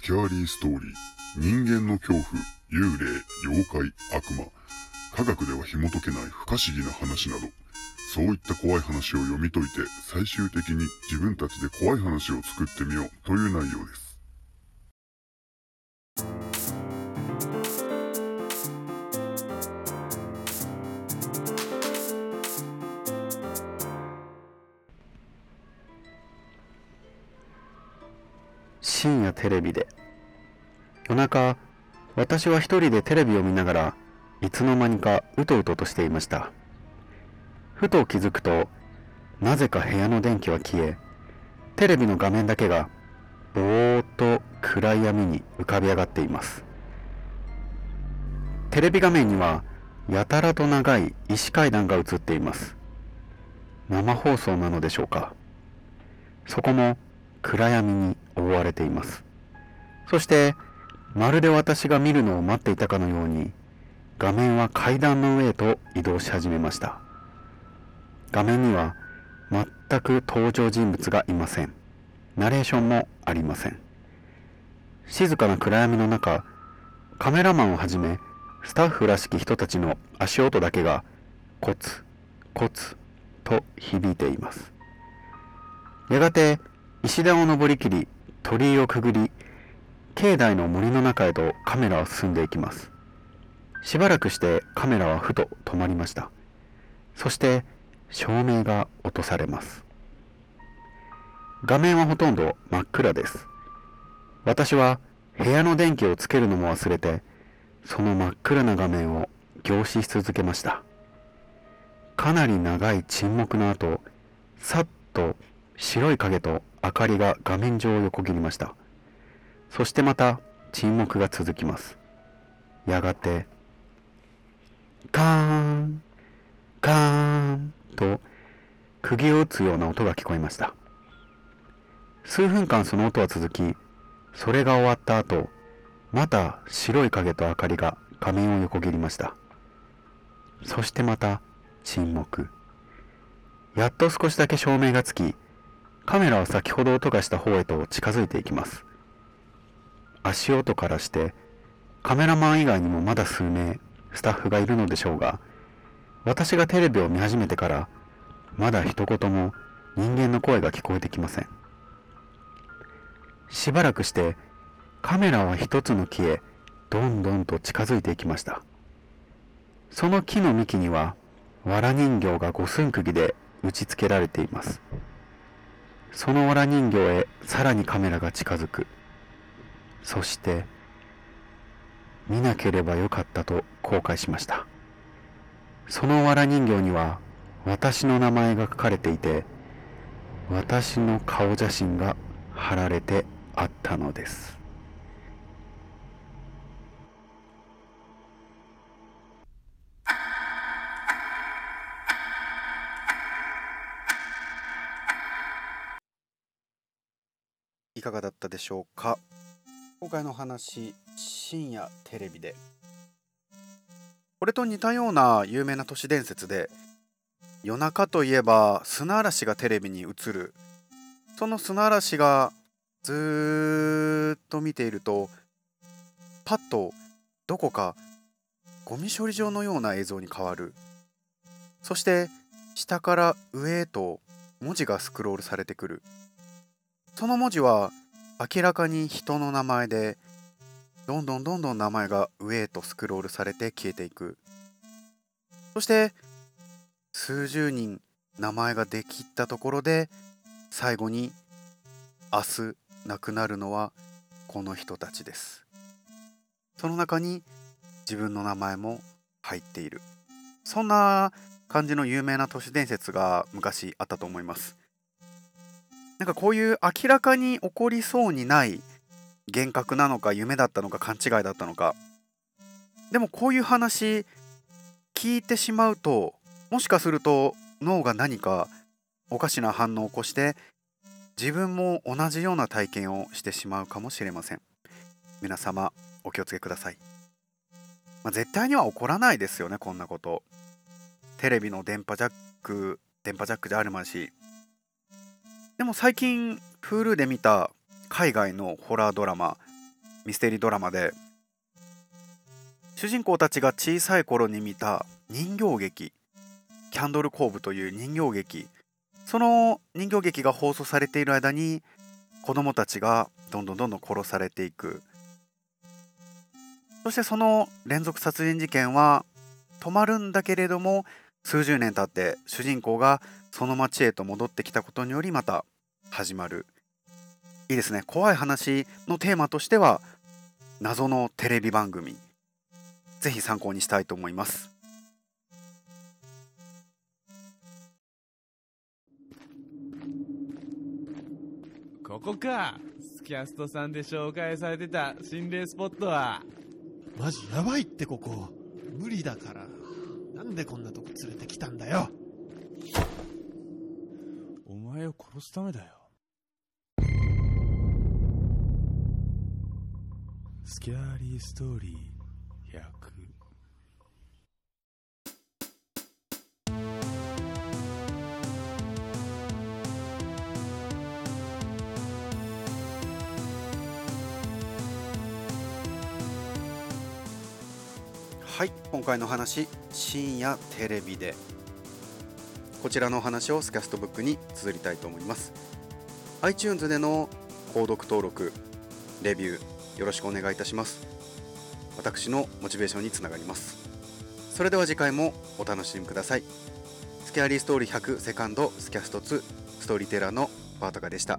スキャーリーストーリー、人間の恐怖、幽霊、妖怪、悪魔、科学では紐解けない不可思議な話など、そういった怖い話を読み解いて、最終的に自分たちで怖い話を作ってみようという内容です。深夜テレビで。夜中私は一人でテレビを見ながらいつの間にかうとうととしていました。ふと気づくとなぜか部屋の電気は消えテレビの画面だけがぼーっと暗闇に浮かび上がっています。テレビ画面にはやたらと長い石階段が映っています。生放送なのでしょうか。そこも暗闇に覆われています。そしてまるで私が見るのを待っていたかのように画面は階段の上へと移動し始めました。画面には全く登場人物がいません。ナレーションもありません。静かな暗闇の中カメラマンをはじめスタッフらしき人たちの足音だけがコツコツと響いています。やがて石段を登りきり鳥居をくぐり境内の森の中へとカメラは進んでいきます。しばらくしてカメラはふと止まりました。そして照明が落とされます。画面はほとんど真っ暗です。私は部屋の電気をつけるのも忘れてその真っ暗な画面を凝視し続けました。かなり長い沈黙の後さっと白い影と明かりが画面上を横切りました。そしてまた沈黙が続きます。やがてカーンカーンと釘を打つような音が聞こえました。数分間その音は続きそれが終わった後また白い影と明かりが画面を横切りました。そしてまた沈黙。やっと少しだけ照明がつきカメラは先ほど音がした方へと近づいていきます。足音からしてカメラマン以外にもまだ数名スタッフがいるのでしょうが私がテレビを見始めてからまだ一言も人間の声が聞こえてきません。しばらくしてカメラは一つの木へどんどんと近づいていきました。その木の幹には藁人形が五寸釘で打ち付けられています。そのわら人形へさらにカメラが近づく。そして見なければよかったと後悔しました。そのわら人形には私の名前が書かれていて私の顔写真が貼られてあったのです。いかがだったでしょうか？今回の話深夜テレビで。これと似たような有名な都市伝説で夜中といえば砂嵐がテレビに映る。その砂嵐がずっと見ているとパッとどこかゴミ処理場のような映像に変わる。そして下から上へと文字がスクロールされてくる。その文字は明らかに人の名前でどんどんどんどん名前が上へとスクロールされて消えていく。そして数十人名前ができたところで最後に明日亡くなるのはこの人たちです。その中に自分の名前も入っている。そんな感じの有名な都市伝説が昔あったと思います。なんかこういう明らかに起こりそうにない幻覚なのか夢だったのか勘違いだったのか。でもこういう話聞いてしまうともしかすると脳が何かおかしな反応を起こして自分も同じような体験をしてしまうかもしれません。皆様お気をつけください、まあ、絶対には起こらないですよねこんなこと。テレビの電波ジャック電波ジャックであるましでも最近 Hulu で見た海外のホラードラマミステリードラマで主人公たちが小さい頃に見た人形劇キャンドルコーブという人形劇その人形劇が放送されている間に子供たちがどんどんどんどん殺されていく。そしてその連続殺人事件は止まるんだけれども数十年経って主人公がその町へと戻ってきたことによりまた始まる。いいですね。怖い話のテーマとしては謎のテレビ番組。ぜひ参考にしたいと思います。ここか。スキャストさんで紹介されてた心霊スポットは。マジやばいってここ。無理だから。なんでこんなとこ連れてきたんだよ。お前を殺すためだよスキャーリーストーリー。100はい今回の話深夜テレビで。こちらのお話をスキャストブックに綴りたいと思います。iTunes での購読登録レビューよろしくお願いいたします。私のモチベーションにつながります。それでは次回もお楽しみください。スキャリーストーリー100セカンドスキャスト2ストーリーテラーのパートカでした。